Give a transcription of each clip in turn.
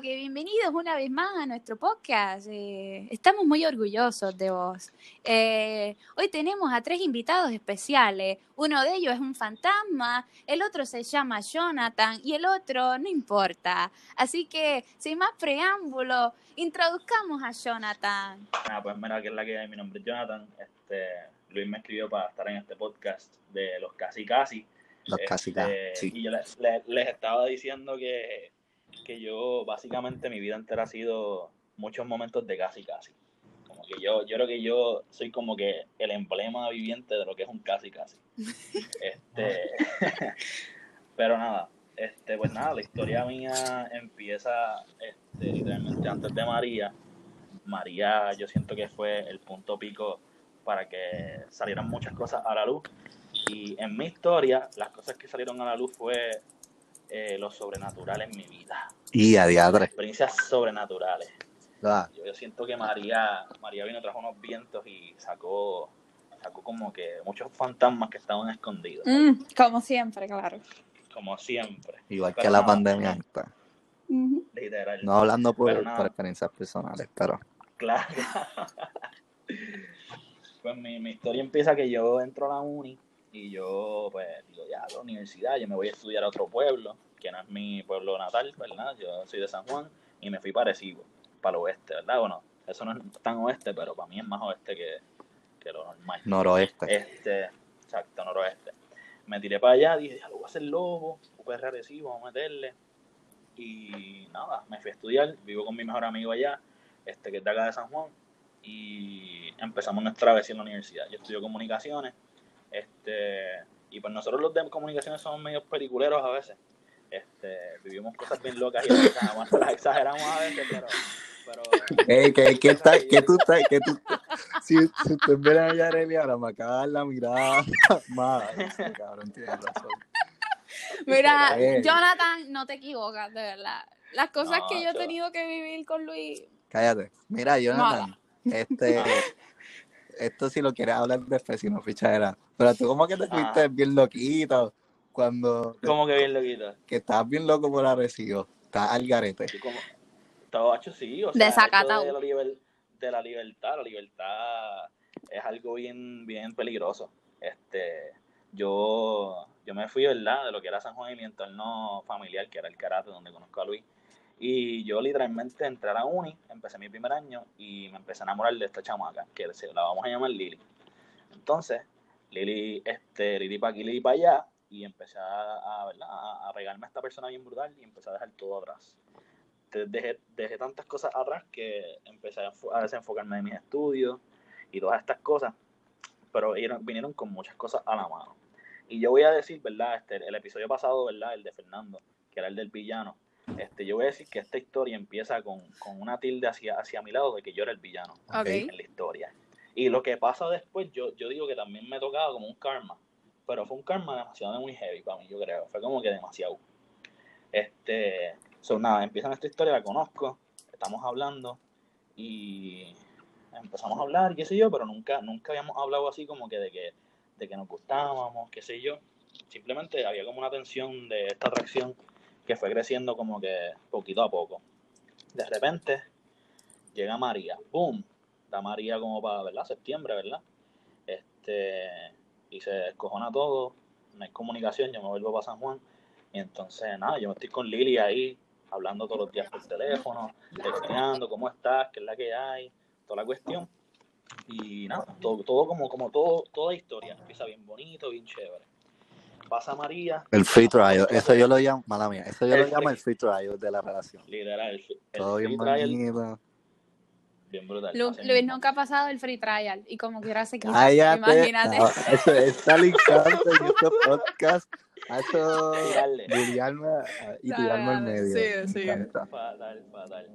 que bienvenidos una vez más a nuestro podcast. Eh, estamos muy orgullosos de vos. Eh, hoy tenemos a tres invitados especiales. Uno de ellos es un fantasma, el otro se llama Jonathan y el otro no importa. Así que, sin más preámbulo, introduzcamos a Jonathan. Ah, pues mira, que es la que hay. Mi nombre es Jonathan. Este, Luis me escribió para estar en este podcast de los casi casi. Los casi casi. Este, y yo les, les, les estaba diciendo que que yo básicamente mi vida entera ha sido muchos momentos de casi casi. Como que yo, yo creo que yo soy como que el emblema viviente de lo que es un casi casi. Este, pero nada, este, pues nada, la historia mía empieza este, literalmente antes de María. María yo siento que fue el punto pico para que salieran muchas cosas a la luz. Y en mi historia, las cosas que salieron a la luz fue eh, lo sobrenatural en mi vida. Y a diadre. Experiencias sobrenaturales. Yo, siento que María, María vino, trajo unos vientos y sacó, sacó como que muchos fantasmas que estaban escondidos. Mm, como siempre, claro. Como siempre. Igual que la pandemia Literal. No hablando por, experiencias personales, pero. Claro. pues mi, mi historia empieza que yo entro a la uni y yo, pues, digo, ya, a la universidad, yo me voy a estudiar a otro pueblo, que no es mi pueblo natal, ¿verdad? Yo soy de San Juan y me fui parecido, para el oeste, ¿verdad? Bueno, eso no es tan oeste, pero para mí es más oeste que, que lo normal. Noroeste. Este, exacto, noroeste. Me tiré para allá, dije, ya lo voy a hacer lobo, súper recibo, vamos a meterle. Y nada, me fui a estudiar, vivo con mi mejor amigo allá, este que es de acá de San Juan, y empezamos nuestra vez en la universidad. Yo estudio comunicaciones este, y pues nosotros los de comunicaciones somos medio peliculeros a veces. Este, vivimos cosas bien locas y las exageramos a veces, pero... pero hey, ¿qué, qué, está, ¿qué tú estás? ¿Qué tú, si, si usted ve a Yareli ahora me acaba de dar la mirada más. Cabrón, tiene razón. Mira, Jonathan, no te equivocas, de verdad. Las cosas que yo he tenido que vivir con Luis. Cállate. Mira, Jonathan, este, esto si lo quieres hablar después, si no fichadera. Pero tú como que te fuiste bien loquito cuando... ¿Cómo que bien loquito? Que estabas bien loco por Arecibo. Estás al garete. Estaba hecho sí, o sea, de, la de la libertad, la libertad es algo bien, bien peligroso. Este, yo, yo me fui, ¿verdad? De lo que era San Juan y mi entorno familiar, que era el karate, donde conozco a Luis. Y yo literalmente entré a la uni, empecé mi primer año y me empecé a enamorar de esta chamaca, que la vamos a llamar Lili. Entonces, Lili, este, Lili para aquí, Lili para allá, y empecé a, a, a, regarme a esta persona bien brutal y empecé a dejar todo atrás. Dejé, dejé tantas cosas atrás que empecé a, desenfocarme en mis estudios y todas estas cosas, pero vinieron con muchas cosas a la mano. Y yo voy a decir, ¿verdad? Este, el episodio pasado, ¿verdad? El de Fernando, que era el del villano este, yo voy a decir que esta historia empieza con, una tilde hacia, hacia mi lado de que yo era el villano en la historia. Y lo que pasa después, yo, yo digo que también me tocaba como un karma, pero fue un karma demasiado muy heavy para mí, yo creo. Fue como que demasiado. Este, son nada, empieza esta historia, la conozco, estamos hablando y empezamos a hablar, qué sé yo, pero nunca, nunca habíamos hablado así como que de que, de que nos gustábamos, qué sé yo. Simplemente había como una tensión de esta atracción que fue creciendo como que poquito a poco. De repente llega María, ¡pum! Da María como para, ¿verdad? Septiembre, ¿verdad? Este, y se descojona todo, no hay comunicación, yo me vuelvo para San Juan. Y entonces, nada, yo me estoy con Lili ahí, hablando todos los días por teléfono, texteando, ¿cómo estás? ¿Qué es la que hay? Toda la cuestión. Y nada, todo, todo como, como todo, toda historia, empieza bien bonito, bien chévere pasa María. El free trial, eso yo lo llamo, mala mía, eso yo lo llamo el free trial de la relación. Literal, el, Todo bien bonito. Bien brutal. Luis nunca ha pasado el free trial y como quiera se quita. Imagínate. eso está linkado en este podcast eso tirarme y tirarme al medio. Sí, sí. Fatal, fatal.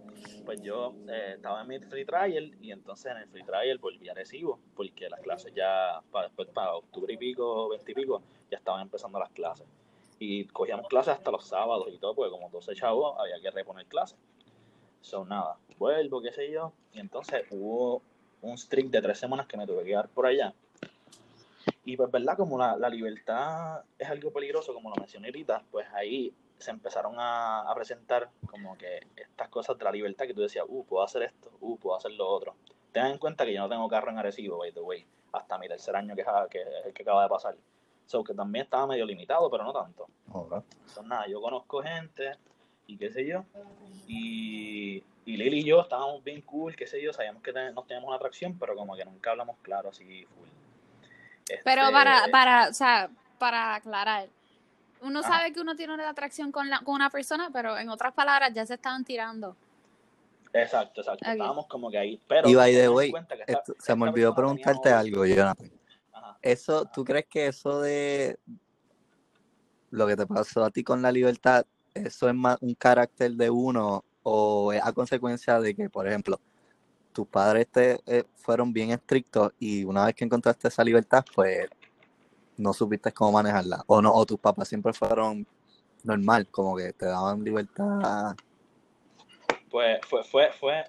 Pues yo eh, estaba en mi free trial y entonces en el free trial volví a recibo porque las clases ya, para después, para octubre y pico, 20 y pico, ya estaban empezando las clases. Y cogíamos clases hasta los sábados y todo, porque como 12 chavos había que reponer clases. Son nada, vuelvo, qué sé yo. Y entonces hubo un streak de tres semanas que me tuve que quedar por allá y pues, ¿verdad? Como la, la, libertad es algo peligroso, como lo mencioné ahorita, pues ahí se empezaron a, presentar como que estas cosas de la libertad que tú decías, uh, puedo hacer esto, uh, puedo hacer lo otro. Ten en cuenta que yo no tengo carro en Arecibo, by the way, hasta mi tercer año que, que, que acaba de pasar. So que también estaba medio limitado, pero no tanto. Son nada, yo conozco gente y qué sé yo. Y, y Lili y yo estábamos bien cool, qué sé yo, sabíamos que nos teníamos una atracción, pero como que nunca hablamos claro así full. Pero para, este para, o sea, para aclarar, uno sabe que uno tiene una atracción con, la, con una persona, pero en otras palabras ya se estaban tirando. Exacto, exacto. Estábamos como que ahí. Pero y by the way, se me olvidó preguntarte algo, Jonathan. Eso, ¿tú crees que eso de lo que te pasó a ti con la libertad, eso es más un carácter de uno o es a consecuencia de que, por ejemplo, tus padres te eh, fueron bien estrictos y una vez que encontraste esa libertad, pues no supiste cómo manejarla. O no, o tus papás siempre fueron normal, como que te daban libertad. Pues fue, fue, fue,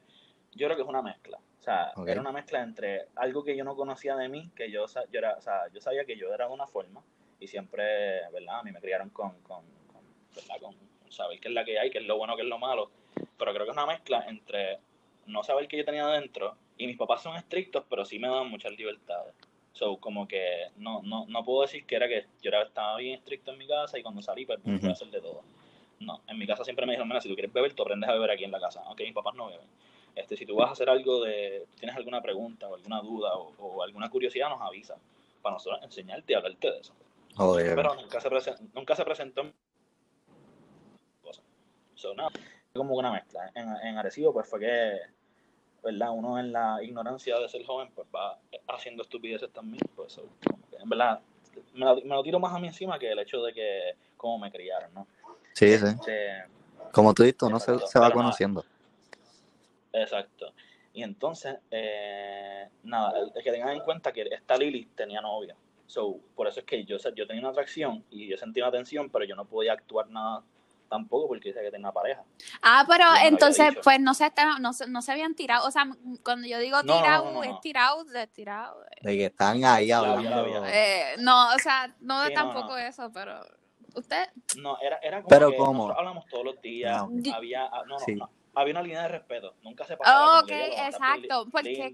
yo creo que es una mezcla. O sea, era una mezcla entre algo que yo no conocía de mí, que yo, yo, era, o sea, yo sabía que yo era de una forma y siempre, ¿verdad? A mí me criaron con, con, con, ¿verdad? con saber qué es la que hay, qué es lo bueno, qué es lo malo. Pero creo que es una mezcla entre no saber qué yo tenía adentro y mis papás son estrictos, pero sí me dan muchas libertades. So, como que no, no, no puedo decir que era que yo era, estaba bien estricto en mi casa y cuando salí, pues uh hacer de todo. No, en mi casa siempre me dijeron, mira, si tú quieres beber, tú aprendes a beber aquí en la casa. Aunque mis papás no beben. Este, si tú vas a hacer algo de, tienes alguna pregunta o alguna duda o, alguna curiosidad, nos avisa para nosotros enseñarte y hablarte de eso. Pero nunca se, presentó, nunca se presentó So, no, como una mezcla. En, en Arecibo, pues fue que ¿verdad? Uno en la ignorancia de ser joven, pues va haciendo estupideces también, pues en verdad me lo, tiro más a mí encima que el hecho de que cómo me criaron, ¿no? Sí, sí. Este, Como tú dices, uno se, se, va conociendo. exacto. Y entonces, eh, nada, es que tengan en cuenta que esta Lili tenía novia. So, por eso es que yo, yo tenía una atracción y yo sentía una atención, pero yo no podía actuar nada tampoco porque dice que tiene una pareja. Ah, pero entonces, pues no se, no, no, se habían tirado. O sea, cuando yo digo tirado, es tirado, de tirado. De que están ahí hablando. Eh, no, o sea, no de tampoco eso, pero. ¿Usted? No, era, era como pero que ¿cómo? nosotros hablamos todos los días. Había, ah, no, no, no, había una línea de respeto. Nunca se pasaba. ok, exacto. Porque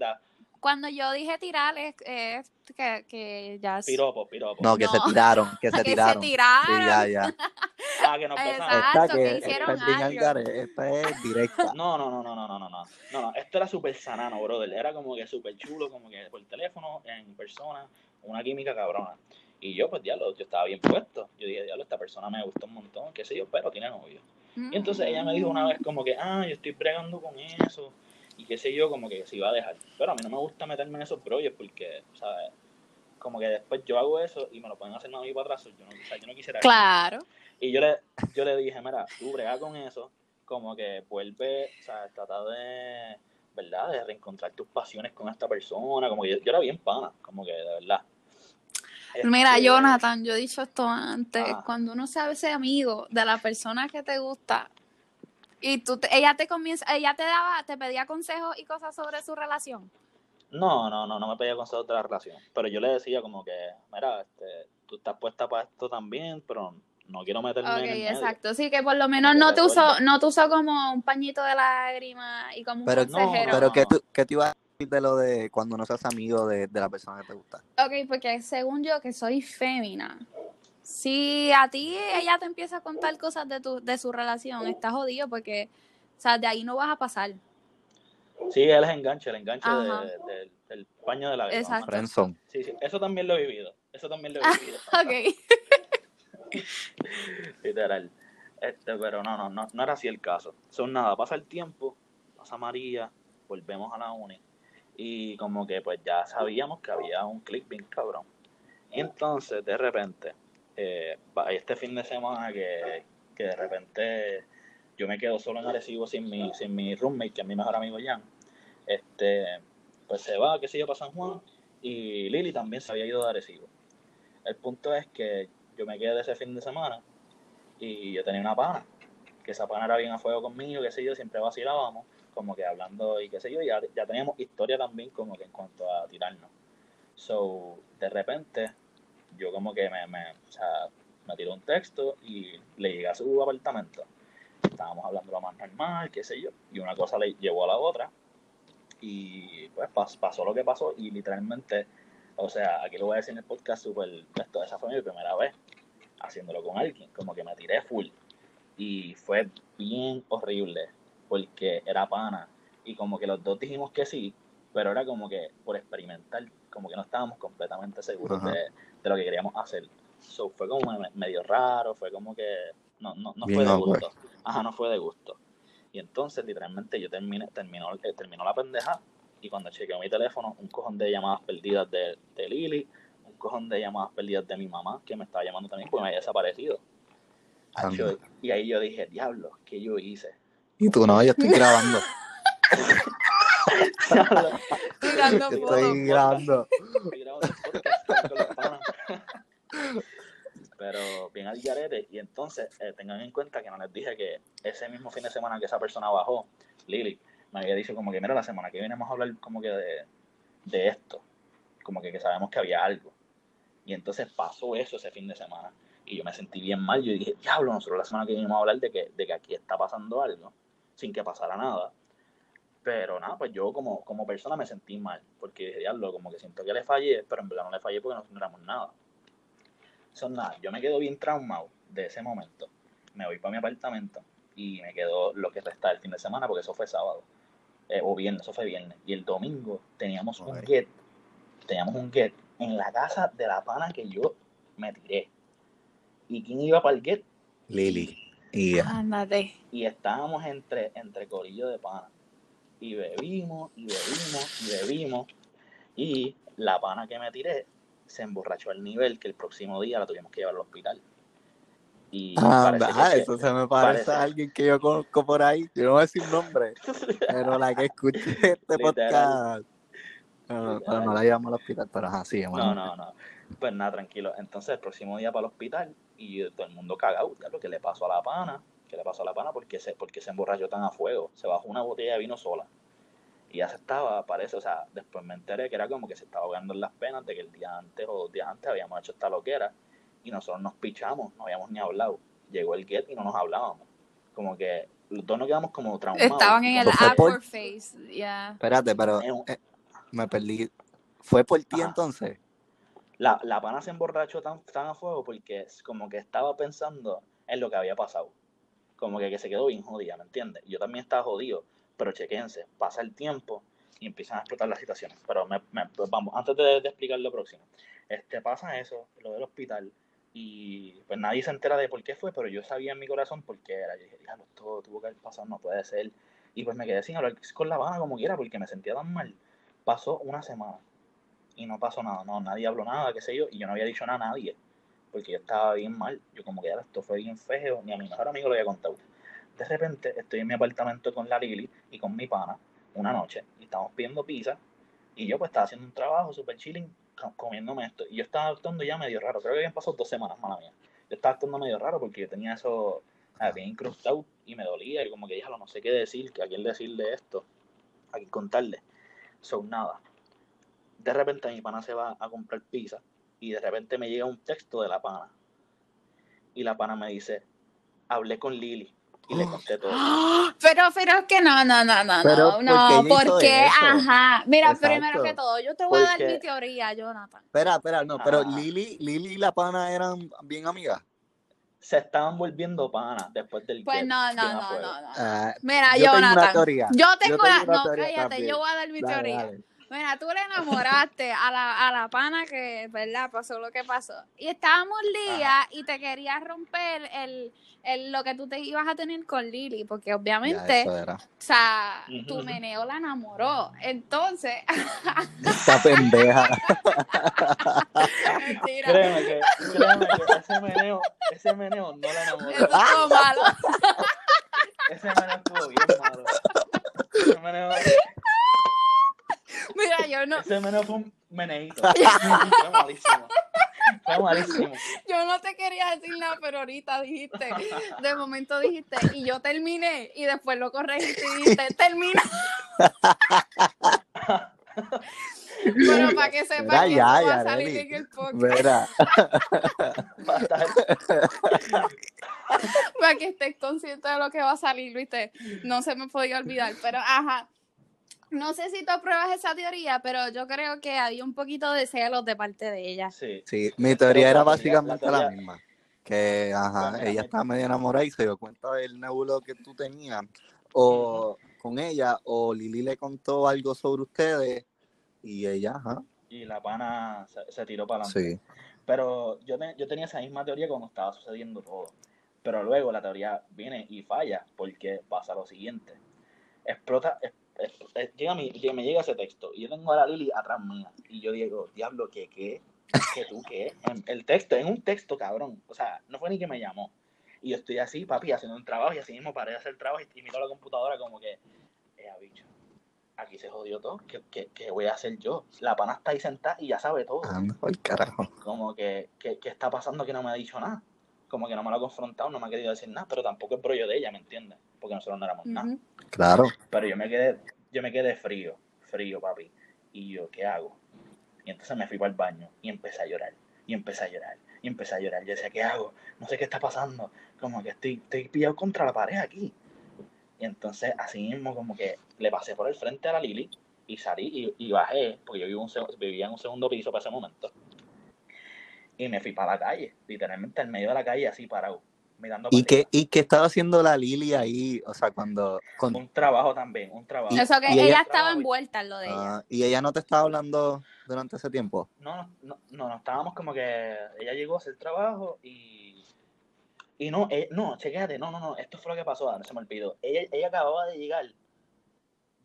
cuando yo dije tirar es, que, que, ya... Piropo, piropo. No, que se tiraron, que se tiraron. que se tiraron. Sí, ya, ya. Ah, que nos Exacto, esta que, hicieron esta algo. esta es directa. No, no, no, no, no, no, no, no. No, esto era súper sanano, brother. Era como que súper chulo, como que por teléfono, en persona, una química cabrona. Y yo, pues, diablo, yo estaba bien puesto. Yo dije, diablo, esta persona me gustó un montón, qué sé yo, pero tiene novio. Y entonces ella me dijo una vez como que, ah, yo estoy bregando con eso y qué sé yo, como que se iba a dejar. Pero a mí no me gusta meterme en esos brollos porque, ¿sabes? Como que después yo hago eso y me lo pueden hacer a mí para atrás. Yo no, o sea, yo no quisiera. Claro. Y yo le, yo le dije, mira, tú brega con eso, como que vuelve, o sea, trata de, ¿verdad? De reencontrar tus pasiones con esta persona. Como que yo, era bien pana, como que de verdad. Mira, este, Jonathan, yo he dicho esto antes, cuando uno sabe ser amigo de la persona que te gusta, y tú, ella te comienza, ella te daba, te pedía consejos y cosas sobre su relación. No, no, no, no me pedía consejos de la relación. Pero yo le decía como que, mira, este, tú estás puesta para esto también, pero no quiero meterme en el exacto. Sí, que por lo menos no te usó, no te usó como un pañito de lágrimas y como un pero, consejero. pero ¿qué, tú, ¿qué te iba a decir de lo de cuando no seas amigo de, de la persona que te gusta? Ok, porque según yo que soy fémina, si a ti ella te empieza a contar cosas de, tu, de su relación, estás jodido porque, o sea, de ahí no vas a pasar. Sí, él es enganche, el enganche del paño de la vida. Exacto. Sí, sí, eso también lo he vivido. Eso también lo he vivido. ok. Literal. Este, pero no, no, no, no era así el caso. Son nada, pasa el tiempo, pasa María, volvemos a la uni. Y como que pues ya sabíamos que había un click bien cabrón. Entonces, de repente, eh, este fin de semana que, de repente yo me quedo solo en Arecibo sin mi, sin mi roommate, que es mi mejor amigo Jan, este, pues se va, qué sé yo, para San Juan, y Lili también se había ido de Arecibo. El punto es que yo me quedé ese fin de semana y yo tenía una pana, que esa pana era bien a fuego conmigo, qué sé yo, siempre vacilábamos, como que hablando y qué sé yo, ya, ya teníamos historia también como que en cuanto a tirarnos. So, de repente, yo como que me, me, o sea, me tiró un texto y le llegué a su apartamento. Estábamos hablando lo más normal, qué sé yo, y una cosa le llevó a la otra. Y pues pasó lo que pasó y literalmente, o sea, aquí lo voy a decir en el podcast, super, esto, esa fue mi primera vez haciéndolo con alguien, como que me tiré full. Y fue bien horrible, porque era pana. Y como que los dos dijimos que sí, pero era como que por experimentar, como que no estábamos completamente seguros de, de, lo que queríamos hacer. So, fue como medio raro, fue como que no, no, no fue de gusto. Ajá, no fue de gusto. Y entonces, literalmente, yo terminé, terminó, eh, terminó la pendeja y cuando chequeé mi teléfono, un cojón de llamadas perdidas de, de Lili, cojón de llamadas perdidas de mi mamá, que me estaba llamando también porque me había desaparecido. y ahí yo dije, diablo, ¿qué yo hice? Y tú no, yo estoy grabando. estoy grabando. Pero bien al garete. Y entonces eh, tengan en cuenta que no les dije que ese mismo fin de semana que esa persona bajó, Lili, me había dicho como que, mira, la semana que viene vamos a hablar como que de, de esto. Como que, que sabemos que había algo. Y entonces pasó eso ese fin de semana. Y yo me sentí bien mal. Yo dije, diablo, nosotros la semana que viene vamos a hablar de que, de que aquí está pasando algo, sin que pasara nada. Pero nada, pues yo como, como persona me sentí mal, porque dije, diablo, como que siento que le fallé, pero en verdad no le fallé porque no éramos nada. Son nada, yo me quedo bien traumado de ese momento. Me voy para mi apartamento y me quedo lo que resta del fin de semana, porque eso fue sábado. Eh, o viernes, eso fue viernes. Y el domingo teníamos un get, teníamos un get en la casa de la pana que yo me tiré. ¿Y quién iba para el get? Lili. Y, y estábamos entre, entre corillo de pana y bebimos, y bebimos, y bebimos. Y la pana que me tiré se emborrachó al nivel que el próximo día la tuvimos que llevar al hospital. Y ah, eso se me parece, a alguien que yo conozco por ahí. Yo no voy a decir nombre, pero la que escuché este podcast. Pero no la llevamos al hospital, pero así, No, no, no. Pues nada, tranquilo. Entonces, el próximo día para el hospital y todo el mundo cagado, ya lo que le pasó a la pana ¿Qué le pasó a la pana? porque se, porque se emborrachó tan a fuego. Se bajó una botella de vino sola. Y ya se estaba, parece, o sea, después me enteré que era como que se estaba ahogando en las penas de que el día antes o dos días antes habíamos hecho esta loquera y nosotros nos pichamos, no habíamos ni hablado. Llegó el get y no nos hablábamos. Como que los dos nos quedamos como traumados. Estaban en el awkward face, ya. Espérate, pero eh, me perdí. ¿Fue por ti entonces? La, la pana se emborrachó tan, tan a fuego porque como que estaba pensando en lo que había pasado como que, que se quedó bien jodida, ¿me entiendes? Yo también estaba jodido, pero chequense, pasa el tiempo y empiezan a explotar las situaciones. Pero me, pues vamos, antes de, explicar lo próximo, este, pasa eso, lo del hospital, y pues nadie se entera de por qué fue, pero yo sabía en mi corazón por qué era. Yo dije, esto tuvo que haber pasado, no puede ser. Y pues me quedé sin hablar con la Habana como quiera, porque me sentía tan mal. Pasó una semana y no pasó nada, no, nadie habló nada, qué sé yo, y yo no había dicho nada a nadie porque yo estaba bien mal. Yo como que esto fue bien feo, ni a mi mejor amigo lo había contado. De repente estoy en mi apartamento con la Lili y con mi pana una noche y estamos pidiendo pizza y yo pues estaba haciendo un trabajo súper chilling comiéndome esto. Y yo estaba actuando ya medio raro. Creo que habían pasado dos semanas, mala mía. Yo estaba actuando medio raro porque yo tenía eso bien incrustado y me dolía y como que dije, no sé qué decir, que a quién decirle esto, a quién contarle. Son nada. De repente mi pana se va a comprar pizza y de repente me llega un texto de la pana. Y la pana me dice, hablé con Lili y le conté todo. Pero, pero es que no, no, no, no, no, no, porque, ajá. Mira, primero que todo, yo te voy a dar mi teoría, Jonathan. Espera, espera, no, pero Lili, Lili y la pana eran bien amigas. Se estaban volviendo panas después del Pues no, no, no, no, no. Ah, Mira, Jonathan. Yo tengo, una, no, cállate, yo voy a dar mi teoría. Mira, tú le enamoraste a la, a la pana que, ¿verdad? Pasó lo que pasó. Y estábamos Lía y te querías romper el, el, lo que tú te ibas a tener con Lili, porque obviamente, o sea, tu meneo la enamoró. Entonces. Esta pendeja. Mentira. Créeme que, créeme que ese meneo, ese meneo no la enamoró. Eso estuvo malo. ese meneo estuvo bien malo. Ese meneo Mira, yo no. Ese meneo fue un meneito. fue malísimo. Fue malísimo. Yo no te quería decir nada, pero ahorita dijiste, de momento dijiste, y yo terminé, y después lo corregiste y dijiste, termina. Bueno, para que sepa que ya, va a salir en el podcast. para que estés consciente de lo que va a salir, ¿viste? No se me podía olvidar, pero ajá. No sé si tú apruebas esa teoría, pero yo creo que había un poquito de celos de parte de ella. Sí, sí mi teoría era básicamente la, misma. Que, ajá, ella estaba medio enamorada y se dio cuenta del nebulo que tú tenías. O con ella, o Lili le contó algo sobre ustedes y ella, ajá. Y la pana se, tiró para adelante. Sí. Pero yo, yo tenía esa misma teoría cuando estaba sucediendo todo. Pero luego la teoría viene y falla porque pasa lo siguiente. Explota, llega me llega ese texto y yo tengo a la Lili atrás mía y yo digo, diablo, ¿qué qué? ¿Qué tú qué? el texto, en un texto, cabrón. O sea, no fue ni que me llamó. Y yo estoy así, papi, haciendo un trabajo y así mismo paré de hacer trabajo y, miro la computadora como que, eh, bicho, aquí se jodió todo. ¿Qué, ¿Qué, voy a hacer yo? La pana está ahí sentada y ya sabe todo. carajo. Como que, ¿qué, está pasando que no me ha dicho nada? Como que no me lo ha confrontado, no me ha querido decir nada, pero tampoco es rollo de ella, ¿me entiendes? Porque nosotros no éramos nada. Claro. Pero yo me quedé, yo me quedé frío, frío, papi. Y yo, ¿qué hago? Y entonces me fui para el baño y empecé a llorar. Y empecé a llorar. Y empecé a llorar. Yo decía, ¿qué hago? No sé qué está pasando. Como que estoy, estoy pillado contra la pared aquí. Y entonces, así mismo, como que le pasé por el frente a la Lili y salí y, bajé, porque yo vivía en un segundo piso para ese momento. Y me fui para la calle, literalmente en medio de la calle, así parado. ¿Y qué, ¿Y qué estaba haciendo la Lili ahí? O sea, cuando... Un trabajo también, un trabajo. Eso que ella, estaba envuelta en lo de ella. Ah, ¿Y ella no te estaba hablando durante ese tiempo? No, no, no, no, estábamos como que ella llegó a hacer trabajo y... Y no, eh, no, chequéate, no, no, no, esto fue lo que pasó, no se me olvidó. Ella, ella acababa de llegar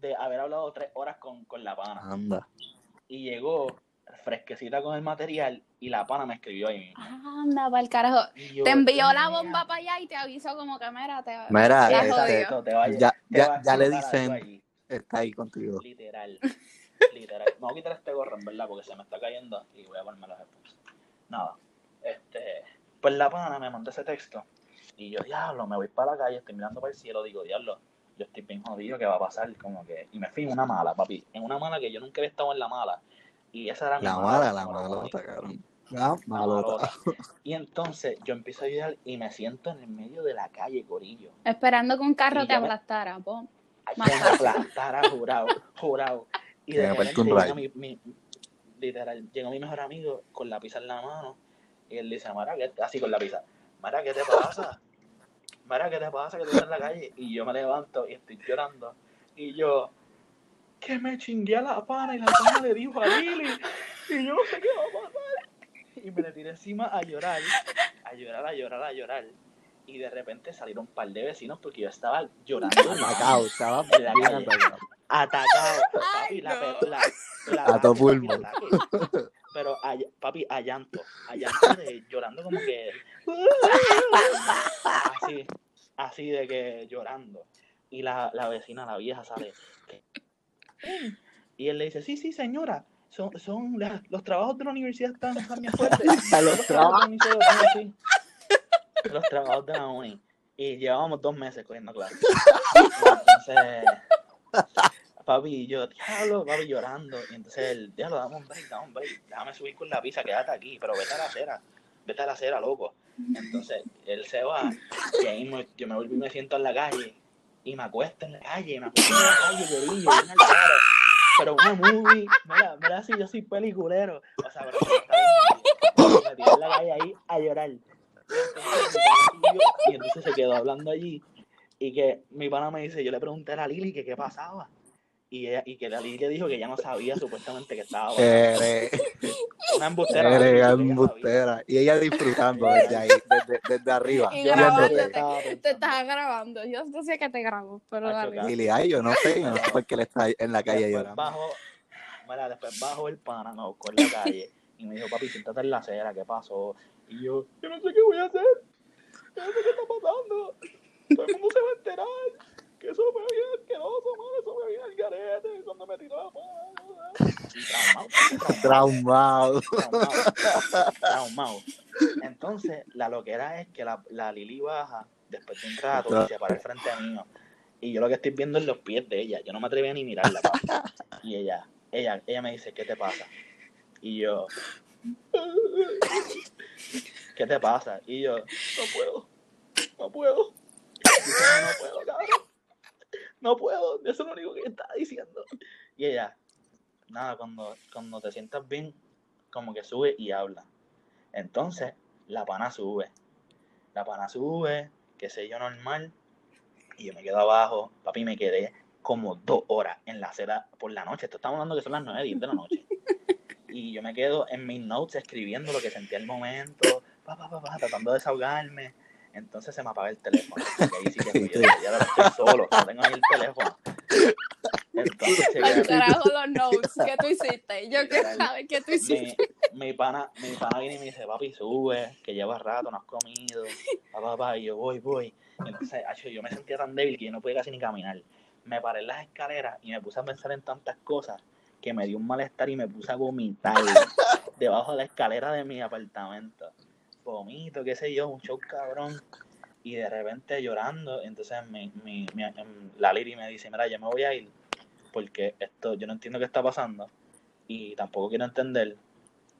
de haber hablado tres horas con, con la pana. Anda. Y llegó fresquecita con el material y la pana me escribió ahí Anda, para el carajo. te envió la bomba para allá y te avisó como que mira, te, mira, este, ya, ya, ya le dicen, está ahí contigo. Literal, literal. Me voy a quitar este gorro, en verdad, porque se me está cayendo y voy a ponerme los headphones. Nada, este, pues la pana me mandó ese texto y yo, diablo, me voy para la calle, estoy mirando para el cielo, digo, diablo, yo estoy bien jodido, ¿qué va a pasar? Como que, y me fui en una mala, papi, en una mala que yo nunca había estado en la mala y esa era la mala, la malota, cabrón. La malota. Y entonces yo empiezo a ayudar y me siento en el medio de la calle, Corillo. Esperando que un carro te aplastara, po. Me aplastara, jurado, jurado. Y de repente llega mi, mi, literal, llegó mi mejor amigo con la pizza en la mano y él dice, Mara, ¿qué? así con la pizza, Mara, ¿qué te pasa? Mara, ¿qué te pasa que tú estás en la calle? Y yo me levanto y estoy llorando. Y yo, que me chingué a la pana y la pana le dijo a Lili y yo no sé qué va a pasar. Y me le tiré encima a llorar, a llorar, a llorar, a llorar. Y de repente salieron un par de vecinos porque yo estaba llorando. Atacado, estaba atacado. Atacado. Papi, la, la, la, a tu pulmón. Pero, a, papi, a llanto. A llanto de llorando como que. Así, así de que llorando. Y la, la vecina, la vieja, sale. Y él le dice, sí, sí, señora, son, son los trabajos de la universidad están, están bien fuertes. los, trabajos los trabajos de la uni. Y llevábamos dos meses cogiendo clases. Entonces, papi y yo, diablo, papi llorando. Y entonces él, diablo, dame un break, dame un break. Déjame subir con la pizza, quédate aquí, pero vete a la acera. Vete a la acera, loco. Entonces, él se va. Y ahí yo me vuelvo y me siento en la calle y me acuesto en la calle, me acuesto en la calle, llorillo, bien al caro. Pero una movie, mira, mira si yo soy peliculero. O sea, pero me tiré en la calle ahí a llorar. Y entonces se quedó hablando allí. Y que mi pana me dice, yo le pregunté a la Lili que qué pasaba y, ella, y que la Lidia dijo que ya no sabía supuestamente que estaba una embustera. Eres embustera. Y ella disfrutando desde ahí, desde, desde arriba. Y grabándote, te, te estaba grabando. Yo no sé que te grabo, pero dale. Lili, ay, yo no sé, no sé por qué le está en la calle después llorando. Bajo, mira, después bajo el pana, no, con la calle. Y me dijo, papi, siéntate en la acera, ¿qué pasó? Y yo, yo no sé qué voy a hacer. Yo no sé qué está pasando. Todo el mundo se va a enterar que eso fue bien asqueroso, mano, eso fue bien el garete, cuando me tiró la mano. Traumado. Traumado. Traumado. Entonces, la loquera es que la, la Lili baja después de un rato y se para el frente mío. Y yo lo que estoy viendo es los pies de ella. Yo no me atreví a ni mirarla. Y ella, ella, ella me dice, ¿qué te pasa? Y yo, ¿qué te pasa? Y yo, no puedo, no puedo. no puedo, cabrón. No puedo, eso es lo único que estaba diciendo. Y ella, nada, cuando, cuando te sientas bien, como que sube y habla. Entonces, la pana sube. La pana sube, qué sé yo, normal. Y yo me quedo abajo, papi, me quedé como dos horas en la acera por la noche. Esto estamos hablando que son las nueve, diez de la noche. Y yo me quedo en mis notes escribiendo lo que sentía el momento, pa, pa, tratando de desahogarme. Entonces se me apaga el teléfono. Ahí sí que fui ya lo estoy solo, no tengo ahí el teléfono. Entonces, Al carajo los notes, ¿qué tú hiciste? Yo quiero saber qué tú hiciste. Mi, pana, mi pana viene y me dice, papi, sube, que llevas rato, no has comido, papá, pa, y yo voy, voy. entonces, yo me sentía tan débil que yo no podía casi ni caminar. Me paré en las escaleras y me puse a pensar en tantas cosas que me dio un malestar y me puse a vomitar debajo de la escalera de mi apartamento. Vomito, qué sé yo, un show cabrón. Y de repente llorando, entonces mi, mi, em, la Liri me dice, mira, yo me voy a ir porque esto, yo no entiendo qué está pasando y tampoco quiero entender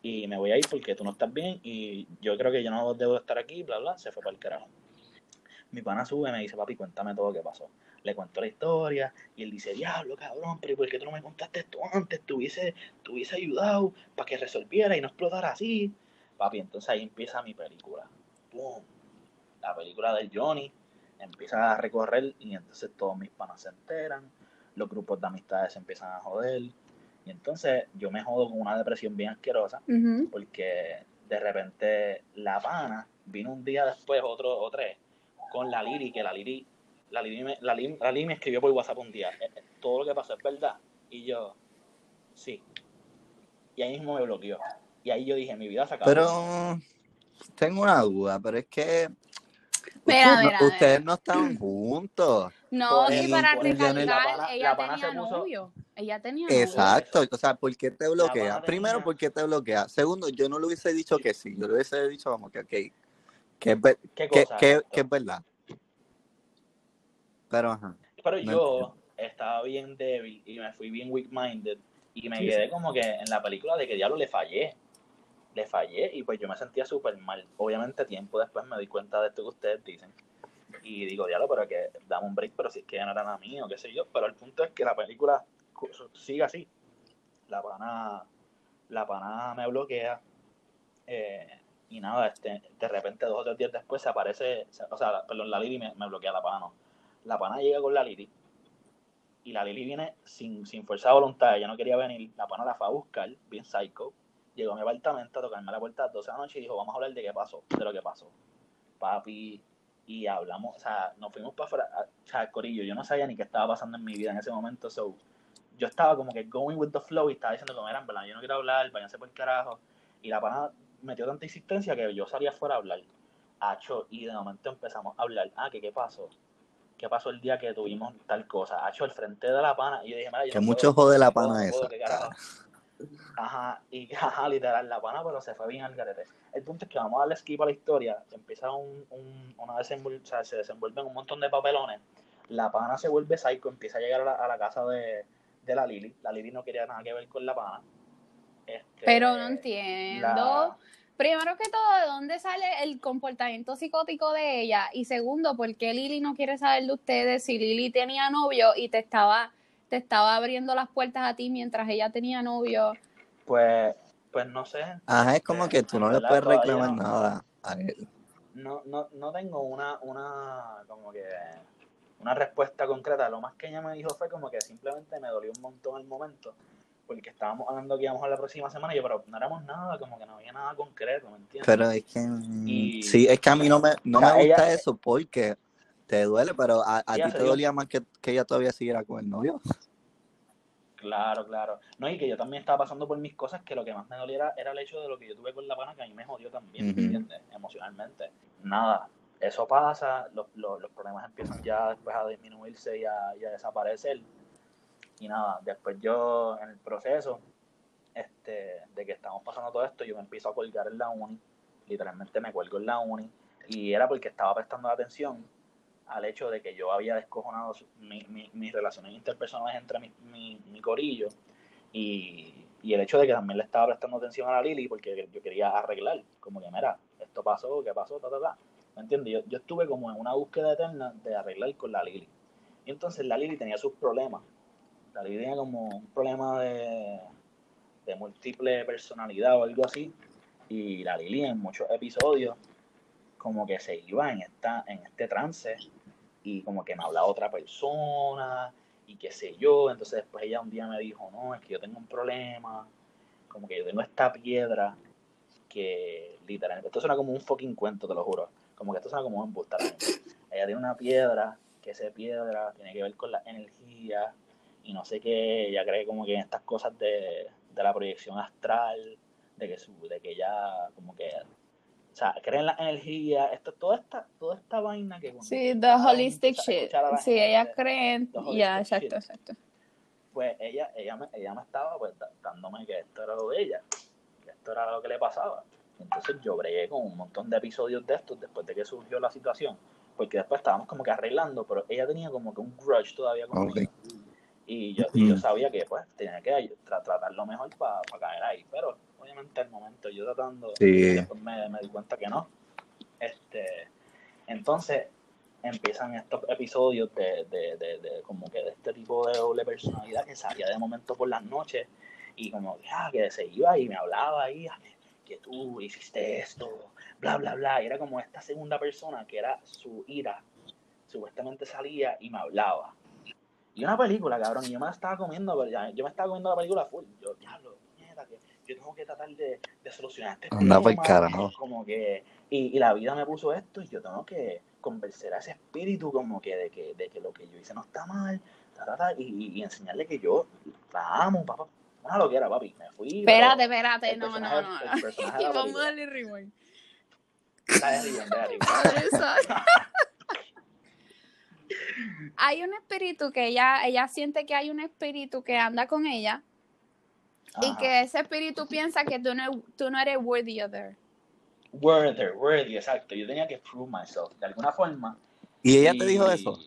y me voy a ir porque tú no estás bien y yo creo que yo no debo estar aquí, bla, bla, se fue para el carajo. Mi pana sube y me dice, papi, cuéntame todo lo que pasó le cuento la historia y él dice, diablo, cabrón, pero ¿por qué tú no me contaste esto antes? Te hubiese, ayudado para que resolviera y no explotara así. Papi, entonces ahí empieza mi película. ¡Pum! La película de Johnny empieza a recorrer y entonces todos mis panas se enteran, los grupos de amistades se empiezan a joder. Y entonces yo me jodo con una depresión bien asquerosa porque de repente la pana vino un día después, otro o tres, con la Liri, que la Liri la Lili me, la, me escribió por WhatsApp un día, eh, eh, todo lo que pasó es verdad. Y yo, sí. Y ahí mismo me bloqueó. Y ahí yo dije, mi vida se acabó. Pero tengo una duda, pero es que ustedes, no estaban juntos. No, y para recalcar, ella tenía novio. Ella tenía novio. Exacto, o sea, ¿por qué te bloquea? Primero, ¿por qué te bloquea? Segundo, yo no le hubiese dicho que sí, yo le hubiese dicho como que, ok, que, es, que, que es verdad. Pero, yo estaba bien débil y me fui bien weak-minded y me quedé como que en la película de que diablo le fallé. Le fallé y pues yo me sentía súper mal. Obviamente tiempo después me di cuenta de esto que ustedes dicen. Y digo, diablo, pero que dame un break, pero si es que ya no era nada mío, qué sé yo. Pero el punto es que la película sigue así. La pana, la pana me bloquea. Eh, y nada, este, de repente dos o tres días después se aparece, o sea, perdón, la Lili me, bloquea la pana, no la pana llega con la Lili y la Lili viene sin, sin fuerza de voluntad, ella no quería venir, la pana la fue a buscar, bien psycho, llegó a mi apartamento a tocarme la puerta a las 12 de la noche y dijo, vamos a hablar de qué pasó, de lo que pasó. Papi, y hablamos, o sea, nos fuimos para afuera, o sea, Corillo, yo no sabía ni qué estaba pasando en mi vida en ese momento, so, yo estaba como que going with the flow y estaba diciendo como eran, verdad, yo no quiero hablar, váyanse por el carajo, y la pana metió tanta insistencia que yo salía afuera a hablar, Hacho, y de momento empezamos a hablar, ah, que qué pasó, qué pasó el día que tuvimos tal cosa. Ha hecho el frente de la pana. Y yo dije, mira, yo que mucho jode la pana esa. Ajá, y ajá, literal, la pana, pero se fue bien al garete. El punto es que vamos a darle skip a la historia. Empieza un, un, una desenvol o sea, se desenvuelven un montón de papelones. La pana se vuelve psycho, empieza a llegar a la, a la casa de, de, la Lili. La Lili no quería nada que ver con la pana. Este, pero no entiendo. Primero que todo, ¿de dónde sale el comportamiento psicótico de ella? Y segundo, ¿por qué Lili no quiere saber de ustedes si Lili tenía novio y te estaba, te estaba abriendo las puertas a ti mientras ella tenía novio? Pues, pues no sé. Ajá, es como que tú no le puedes reclamar nada a él. No, no, no tengo una, una, como que, una respuesta concreta. Lo más que ella me dijo fue como que simplemente me dolió un montón el momento porque estábamos hablando que íbamos a la próxima semana y yo, pero no éramos nada, como que no había nada concreto, ¿me entiendes? Pero es que, mm, sí, es que a mí no me, no me gusta eso porque te duele, pero a, ti te dolía más que, que ella todavía siguiera con el novio. Claro, claro. No, y que yo también estaba pasando por mis cosas, que lo que más me doliera era el hecho de lo que yo tuve con la pana, que a mí me jodió también, ¿me entiendes? Emocionalmente. Nada, eso pasa, los, los, los, problemas empiezan ya después a disminuirse y a, y a desaparecer y nada, después yo en el proceso este, de que estamos pasando todo esto, yo me empiezo a colgar en la uni, literalmente me cuelgo en la uni, y era porque estaba prestando atención al hecho de que yo había descojonado mis relaciones interpersonales entre mi, mi, corillo Y, y el hecho de que también le estaba prestando atención a la Lili porque yo quería arreglar, como que, mira, esto pasó, ¿qué pasó? Ta, ta, ta. ¿Me entiendes? Yo, yo estuve como en una búsqueda eterna de arreglar con la Lili. Y entonces la Lili tenía sus problemas. La Lili tenía como un problema de, de múltiple personalidad o algo así. Y la Lili en muchos episodios como que se iba en, esta, en este trance y como que me hablaba otra persona y qué sé yo. Entonces después ella un día me dijo, no, es que yo tengo un problema, como que yo tengo esta piedra que literalmente, esto suena como un fucking cuento, te lo juro, como que esto suena como un embustar. Ella tiene una piedra, que esa piedra tiene que ver con la energía y no sé qué, ella cree como que en estas cosas de, de la proyección astral, de que, su, de que ella como que o sea, creen la energía, esto, toda esta, toda esta vaina que... Sí, the holistic shit. Sí, ella cree, ya, exacto, exacto. Pues ella, ella, me, ella me estaba pues, dándome que esto era lo de ella, que esto era lo que le pasaba. Entonces yo bregué con un montón de episodios de estos después de que surgió la situación, porque después estábamos como que arreglando, pero ella tenía como que un grudge todavía conmigo. Y yo, y yo sabía que pues tenía que tratarlo mejor para caer ahí, pero obviamente al momento yo tratando, después me, me, di cuenta que no. Este, entonces empiezan estos episodios de, de, de, como que de este tipo de doble personalidad que salía de momento por las noches y como ah, que se iba y me hablaba ahí, ah, que tú hiciste esto, bla, bla, bla. Y era como esta segunda persona que era su ira, supuestamente salía y me hablaba. Y una película, cabrón, y yo me la estaba comiendo, yo me estaba comiendo la película full. Yo, diablo, mierda, que yo tengo que tratar de, de solucionar este Anda problema. cara, ¿no? Como que, y, y, la vida me puso esto y yo tengo que convencer a ese espíritu como que de que, de que lo que yo hice no está mal, ta, ta, ta, y, y, enseñarle que yo la amo, papá. Una lo que era, papi. Me fui. Espérate, espérate, no, no, no. Y vamos a darle rewind. Dale rewind, dale hay un espíritu que ella, ella siente que hay un espíritu que anda con ella y que ese espíritu piensa que tú no, tú no eres worthy of her. Worthy, worthy, exacto. Yo tenía que prove myself de alguna forma. ¿Y ella te dijo eso?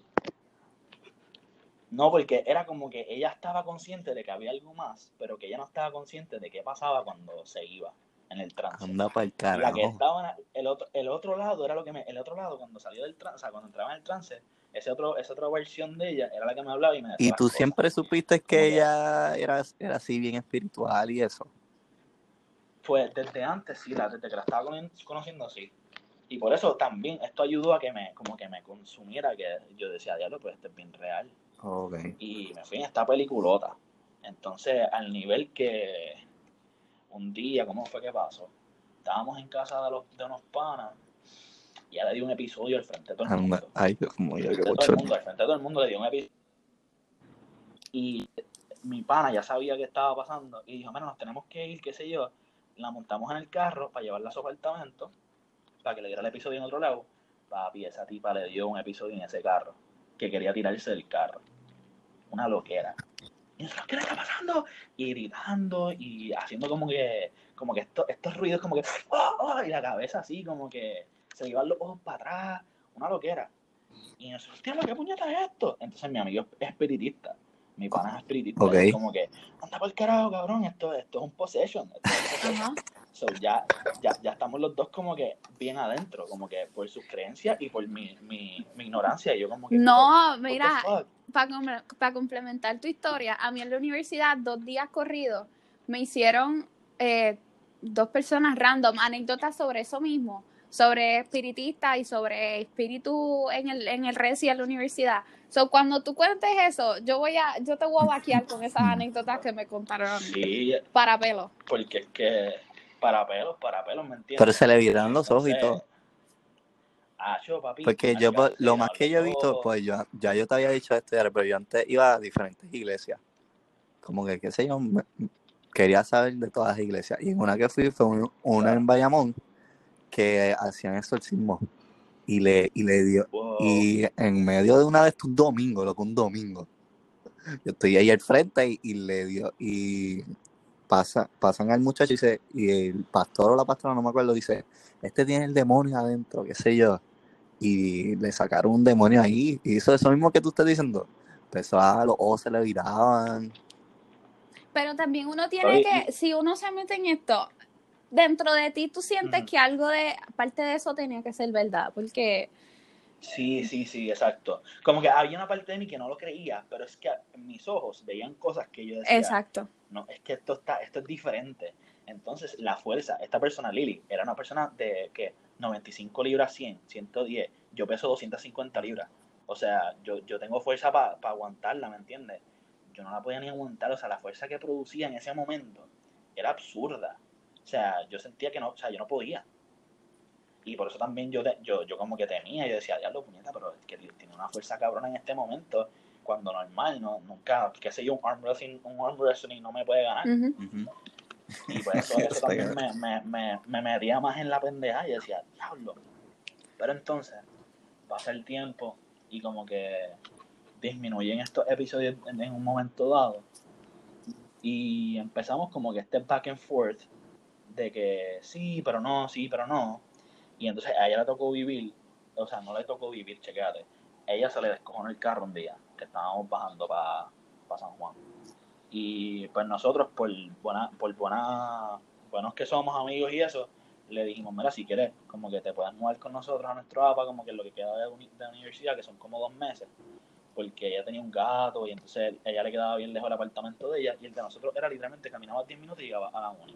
No, porque era como que ella estaba consciente de que había algo más, pero que ella no estaba consciente de qué pasaba cuando se iba en el trance. Anda para el carajo. La que estaba el otro, el otro lado era lo que me, el otro lado cuando salió del trance, o sea, cuando entraba en el trance, ese otro, esa otra versión de ella era la que me hablaba y me decía. ¿Y tú siempre supiste que ella era, era así bien espiritual y eso? Pues desde antes, sí, desde que la estaba conociendo, sí. Y por eso también esto ayudó a que me, como que me consumiera, que yo decía, diablo, pues este es bien real. Okay. Y me fui en esta peliculota. Entonces, al nivel que un día, ¿cómo fue que pasó? Estábamos en casa de, los, de unos panas ya le di un episodio al frente de todo el mundo. Ay, Dios mío, al frente, todo el mundo, al frente de todo el mundo le di un episodio. Y mi pana ya sabía qué estaba pasando y dijo, bueno, nos tenemos que ir, qué sé yo. La montamos en el carro para llevarla a su apartamento, para que le diera el episodio en otro lado. Papi, esa tipa le dio un episodio en ese carro, que quería tirarse del carro. Una loquera. Y nosotros, ¿qué le está pasando? Y gritando y haciendo como que, como que esto, estos ruidos como que, ¡oh, oh! y la cabeza así como que se iban los ojos para atrás, una loquera. Y nosotros, tío, ¿qué puñeta es esto? Entonces mi amigo es espiritista, mi pana es espiritista. Okay. como que, anda por el carajo, cabrón, esto, esto es un possession. So, ya, ya, ya estamos los dos como que bien adentro, como que por sus creencias y por mi, mi, mi ignorancia. Y yo como que, no, mira, para para complementar tu historia, a mí en la universidad, dos días corridos, me hicieron eh, dos personas random anécdotas sobre eso mismo sobre espiritista y sobre espíritu en el, en el y en la universidad. So, cuando tú cuentes eso, yo voy a, yo te voy a vaquear con esas anécdotas que me contaron sí, para pelos. Porque es que para pelos, para pelos, ¿me entiendes? Pero se le vieron los ojos y todo. Ah, yo, papi. Porque yo, lo más que yo he visto, pues yo, ya yo te había dicho esto, pero yo antes iba a diferentes iglesias. Como que, qué sé yo, quería saber de todas las iglesias. Y una que fui fue una en Bayamón que hacían exorcismo y le, y le dio, y en medio de una de estos domingos, loco, un domingo, yo estoy ahí al frente y, le dio, y pasa, pasan al muchacho y, dice, y el pastor o la pastora, no me acuerdo, dice, este tiene el demonio adentro, qué sé yo, y le sacaron un demonio ahí, y hizo eso mismo que tú estás diciendo, empezó a los ojos se le viraban. Pero también uno tiene que, si uno se mete en esto, dentro de ti tú sientes que algo de, parte de eso tenía que ser verdad, porque... Sí, sí, sí, exacto. Como que había una parte de mí que no lo creía, pero es que mis ojos veían cosas que yo decía. Exacto. No, es que esto está, esto es diferente. Entonces, la fuerza, esta persona, Lily, era una persona de que 95 libras 100, 110. Yo peso 250 libras. O sea, yo, yo tengo fuerza para aguantarla, ¿me entiendes? Yo no la podía ni aguantar. O sea, la fuerza que producía en ese momento era absurda. O sea, yo sentía que no, o sea, yo no podía. Y por eso también yo, yo, yo como que temía, yo decía, diablo, puñeta, pero es que tiene una fuerza cabrona en este momento, cuando normal, no, nunca, qué sé yo, un arm wrestling, un arm wrestling no me puede ganar. Y por eso, eso también me, me, me, me, metía más en la pendeja y decía, diablo. Pero entonces, pasa el tiempo y como que disminuyen estos episodios en, en un momento dado. Y empezamos como que este back and forth de que sí, pero no, sí, pero no. Y entonces a ella le tocó vivir, o sea, no le tocó vivir, chequéate. Ella se le descojonó el carro un día, que estábamos bajando para San Juan. Y pues nosotros, por buena, por buena, buenos que somos amigos y eso, le dijimos, mira, si quieres, como que te puedas mudar con nosotros a nuestro APA, como que lo que queda de, de universidad, que son como dos meses, porque ella tenía un gato y entonces ella le quedaba bien lejos el apartamento de ella y el de nosotros era literalmente caminaba 10 minutos y llegaba a la uni.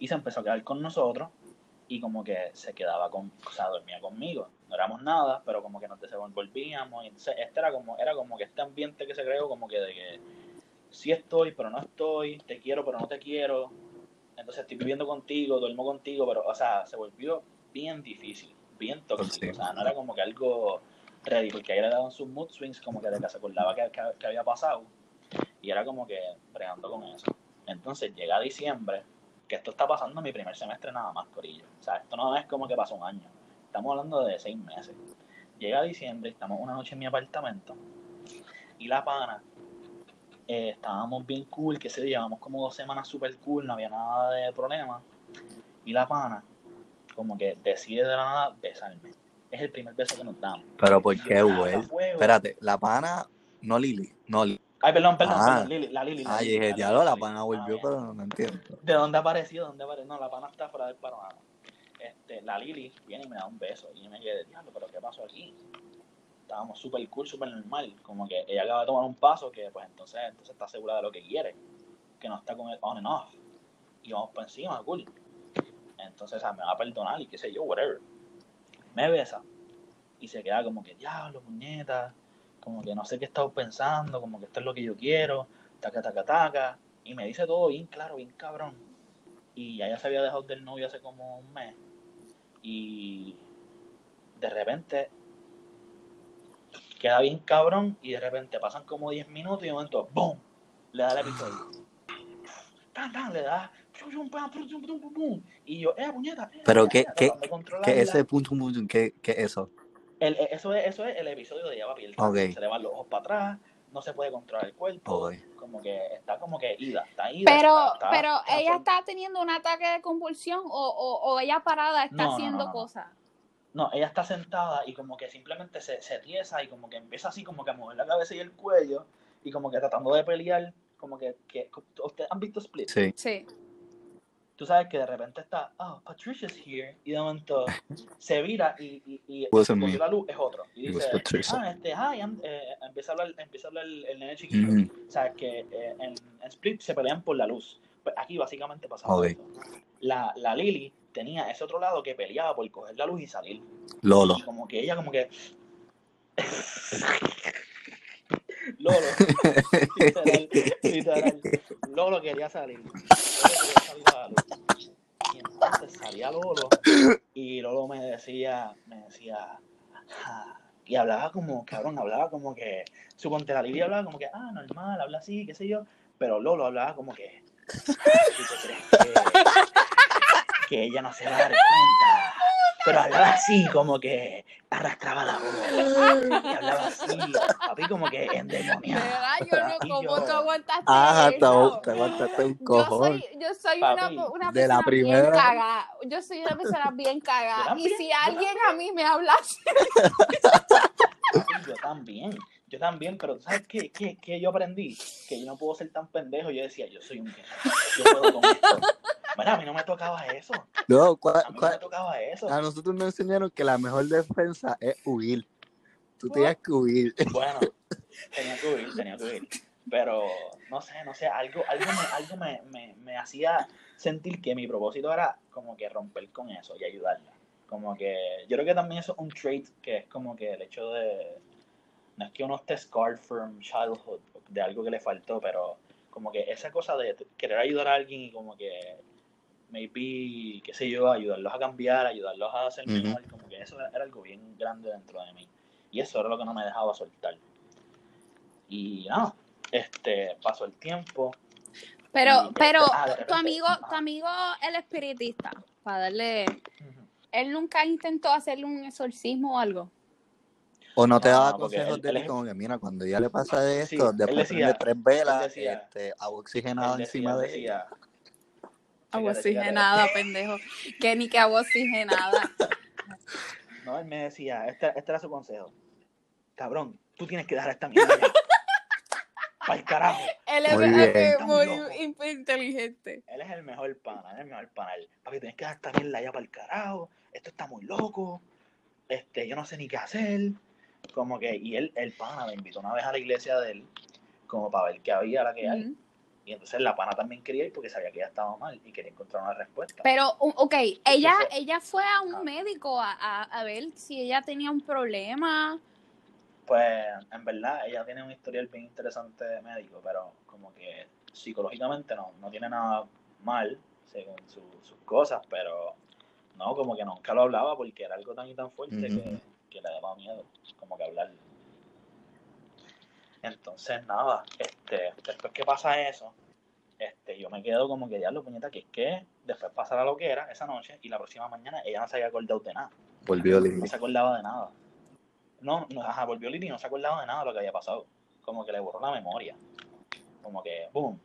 Y se empezó a quedar con nosotros y como que se quedaba con, o sea, dormía conmigo. No éramos nada, pero como que nos desenvolvíamos. Y entonces este era como, era como que este ambiente que se creó como que de que sí estoy, pero no estoy, te quiero, pero no te quiero. Entonces estoy viviendo contigo, duermo contigo, pero, o sea, se volvió bien difícil, bien tóxico. O sea, no era como que algo ready, porque ahí le daban sus mood swings como que de que se acordaba que, que había pasado. Y era como que bregando con eso. Entonces llega diciembre que esto está pasando en mi primer semestre nada más, Corillo. O sea, esto no es como que pasó un año. Estamos hablando de seis meses. Llega diciembre, estamos una noche en mi apartamento y la pana, eh, estábamos bien cool, que se llevamos como dos semanas super cool, no había nada de problema. Y la pana, como que decide de la nada besarme. Es el primer beso que nos damos. Pero ¿por qué, güey? Espérate, la pana, no Lili, no Lili. Ay, perdón, perdón, ah. Lili, la Lili. Ah, dije, diablo, la pana volvió, pero no entiendo. ¿De dónde apareció? ¿Dónde apareció? No, la pana está fuera del panorama. Este, la Lili viene y me da un beso. Y me quedé, diablo, pero ¿qué pasó aquí? Estábamos súper cool, súper normal. Como que ella acaba de tomar un paso que, pues, entonces, entonces está segura de lo que quiere. Que no está con el on and off. Y vamos por encima, cool. Entonces, o sea, me va a perdonar y qué sé yo, whatever. Me besa. Y se queda como que, diablo, puñeta como que no sé qué estaba pensando, como que esto es lo que yo quiero, taca, taca, taca, y me dice todo bien claro, bien cabrón. Y ya se había dejado del novio hace como un mes. Y de repente queda bien cabrón y de repente pasan como 10 minutos y de momento, ¡boom! Le da el episodio. ¡Tan, tan! Le da y yo, eh, puñeta. Pero qué, qué, qué ese punto, qué, qué eso. El, e, eso, es, eso es el episodio de Ella Piel. Se le van los ojos para atrás, no se puede controlar el cuerpo. Como que está como que ida, está ida. Pero, pero ella está teniendo un ataque de convulsión o, o, o ella parada está haciendo cosas. No, ella está sentada y como que simplemente se, se tiesa y como que empieza así como que a mover la cabeza y el cuello y como que tratando de pelear, como que, que ¿ustedes han visto Split? Sí. Sí tú sabes que de repente está, oh, Patricia's here, y de momento se vira y, y, y la luz es otro. Y dice, ah, este, hi, eh, empieza a hablar, empieza a hablar el, el nene chiquito. O sea, que eh, en, Split se pelean por la luz. Pues aquí básicamente pasaba eso. La, la Lily tenía ese otro lado que peleaba por coger la luz y salir. Lolo. Y como que ella como que... Lolo, literal, literal. Lolo quería salir. Lolo quería salir a luz. Y entonces salía Lolo y Lolo me decía, me decía, ah", y hablaba como, cabrón, hablaba como que, su Lidia hablaba como que, ah, normal, habla así, qué sé yo, pero Lolo hablaba como que, ¿tú te crees que, que ella no se va a dar cuenta? Pero hablaba así, como que arrastraba la voz. Y hablaba así, papi, como que endemoniado. Yo no, ¿cómo tú aguantaste Ah, eso? te aguantaste un cojón. Yo soy, yo soy una, una de persona la primera... bien cagada. Yo soy una persona bien cagada. Y si alguien a mí me habla así... yo también. yo también, pero ¿sabes qué, qué, qué, yo aprendí? Que yo no puedo ser tan pendejo. Yo decía, yo soy un yo puedo con esto. Bueno, a mí no me tocaba eso. No, a mí no me tocaba eso. A nosotros nos enseñaron que la mejor defensa es huir. Tú tenías que huir. Bueno, tenía que huir, tenía que huir. Pero, no sé, no sé, algo, algo, me, algo me, me, me hacía sentir que mi propósito era como que romper con eso y ayudarla. Como que yo creo que también eso es un trait que es como que el hecho de no es que uno esté scarred from childhood de algo que le faltó, pero como que esa cosa de querer ayudar a alguien y como que maybe, qué sé yo, ayudarlos a cambiar, ayudarlos a hacer mejor, como que eso era, algo bien grande dentro de mí. Y eso era lo que no me dejaba soltar. Y no, este, pasó el tiempo. Pero, pero, ah, tu amigo, tu amigo el espiritista, para darle, él nunca intentó hacerle un exorcismo o algo. O no te daba consejos de él, como que, mira, cuando ya le pasa de esto, después de tres velas, este, agua oxigenada encima de ella. Agua oxigenada, pendejo. Que ni que agua oxigenada. No, él me decía, este, este, era su consejo. Cabrón, tú tienes que dejar esta mierda. Para el carajo. Él es muy, inteligente. Él es el mejor pana, él es el mejor pana. Papi, tienes que dejar esta mierda ya para el carajo. Esto está muy loco. Este, yo no sé ni qué hacer como que, y él, el pana me invitó una vez a la iglesia de él, como para ver qué había, la que hay. Y entonces la pana también quería ir porque sabía que ella estaba mal y quería encontrar una respuesta. Pero, ok, ella, ella fue a un médico a, a, ver si ella tenía un problema. Pues, en verdad, ella tiene un historial bien interesante de médico, pero como que psicológicamente no, no tiene nada mal, según sus cosas, pero no, como que nunca lo hablaba porque era algo tan y tan fuerte que que le daba miedo, como que hablar. Entonces, nada, este, después que pasa eso, este, yo me quedo como que ya lo puñeta, que es que después pasará lo que era esa noche y la próxima mañana ella no se había acordado de nada. Volvió Lili. No se acordaba de nada. No, no ajá, volvió Lili y no se acordaba de nada de lo que había pasado. Como que le borró la memoria. Como que, boom.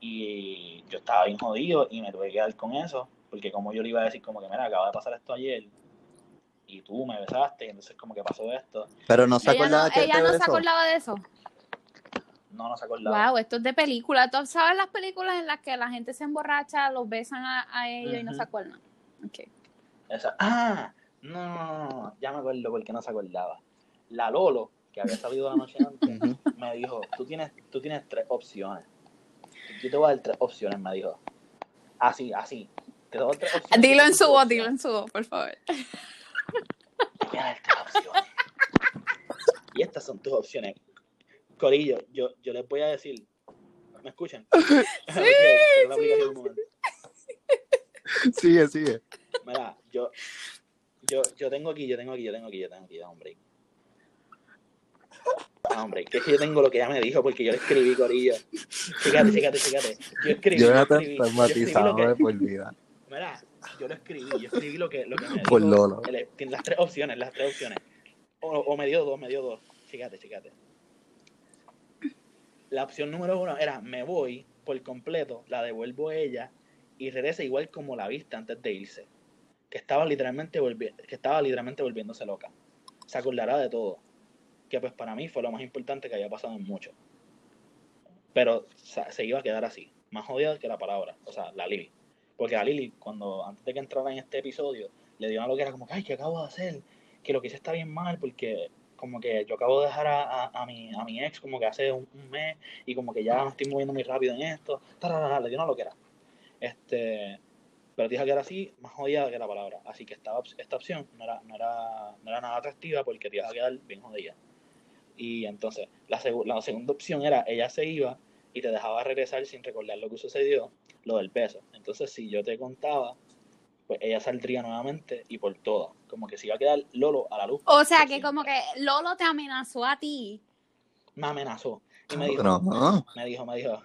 Y yo estaba bien jodido y me tuve que quedar con eso. Porque como yo le iba a decir, como que, mira, acaba de pasar esto ayer y tú me besaste, y entonces como que pasó esto. Pero no se acordaba no, Ella no se acordaba de eso. No, no se acordaba. Wow, esto es de película. ¿Tú sabes las películas en las que la gente se emborracha, los besan a, ellos y no se acuerdan? Okay. Esa. Ah, no, ya me acuerdo porque no se acordaba. La Lolo, que había salido la noche antes, me dijo, tú tienes, tú tienes tres opciones. Yo te voy a dar tres opciones, me dijo. Así, así. Te doy tres opciones. Dilo en su voz, dilo en su voz, por favor. Y estas son tus opciones. Corillo, yo, yo les voy a decir. ¿Me escuchan? sigue, sigue. Mira, yo, yo, yo tengo aquí, yo tengo aquí, yo tengo aquí, yo tengo aquí, hombre. Ah, hombre, que es que yo tengo lo que ella me dijo porque yo le escribí, Corillo. Fíjate, fíjate, fíjate. Yo escribí. Yo, escribí, traumatizado de por vida. Mira, yo lo escribí, yo escribí lo que, lo que me Por dijo. Tiene las tres opciones, las tres opciones. O, o, me dio dos, me dio dos. Fíjate, fíjate. La opción número uno era me voy por completo, la devuelvo a ella y regresa igual como la viste antes de irse. Que estaba literalmente que estaba literalmente volviéndose loca. Se acordará de todo. Que pues para mí fue lo más importante que había pasado en mucho. Pero se iba a quedar así. Más jodida que la palabra. O sea, la Lili. Porque a Lili, cuando antes de que entrara en este episodio, le dio a lo que era como, ay, ¿qué acabo de hacer? Que lo que hice está bien mal porque como que yo acabo de dejar a, a, mi, a mi ex como que hace un, mes y como que ya me estoy moviendo muy rápido en esto. le dio una loquera. Este, pero dije que era así, más jodida que la palabra. Así que esta, esta opción no era, no, era, no era nada atractiva porque te iba a quedar bien jodida. Y entonces, la, la segunda opción era, ella se iba y te dejaba regresar sin recordar lo que sucedió lo del peso. Entonces, si yo te contaba, pues ella saldría nuevamente y por todo. Como que se iba a quedar Lolo a la luz. O sea, que como que Lolo te amenazó a ti. Me amenazó. Y me dijo, me dijo, me dijo,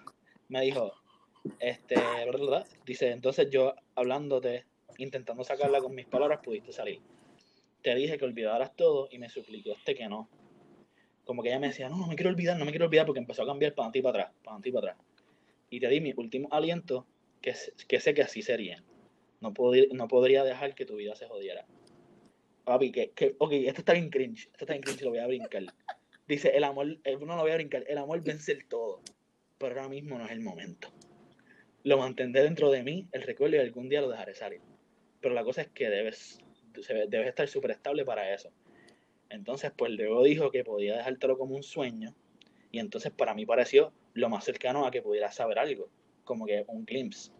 me dijo, este, dice, entonces yo hablándote, intentando sacarla con mis palabras, pudiste salir. Te dije que olvidaras todo y me suplicó este que no. Como que ella me decía, no, no me quiero olvidar, no me quiero olvidar porque empezó a cambiar para ti para atrás, para ti para atrás y te di mi último aliento, que, que sé que así sería. No, no podría dejar que tu vida se jodiera. Papi, que, que, ok, esto está bien cringe, esto está bien cringe, lo voy a brincar. Dice, el amor, eh, no lo voy a brincar, el amor vence el todo, pero ahora mismo no es el momento. Lo mantendré dentro de mí, el recuerdo y algún día lo dejaré salir. Pero la cosa es que debes, debes estar súper estable para eso. Entonces, pues luego dijo que podía dejártelo como un sueño. Y entonces para mí pareció lo más cercano a que pudiera saber algo. Como que un glimpse.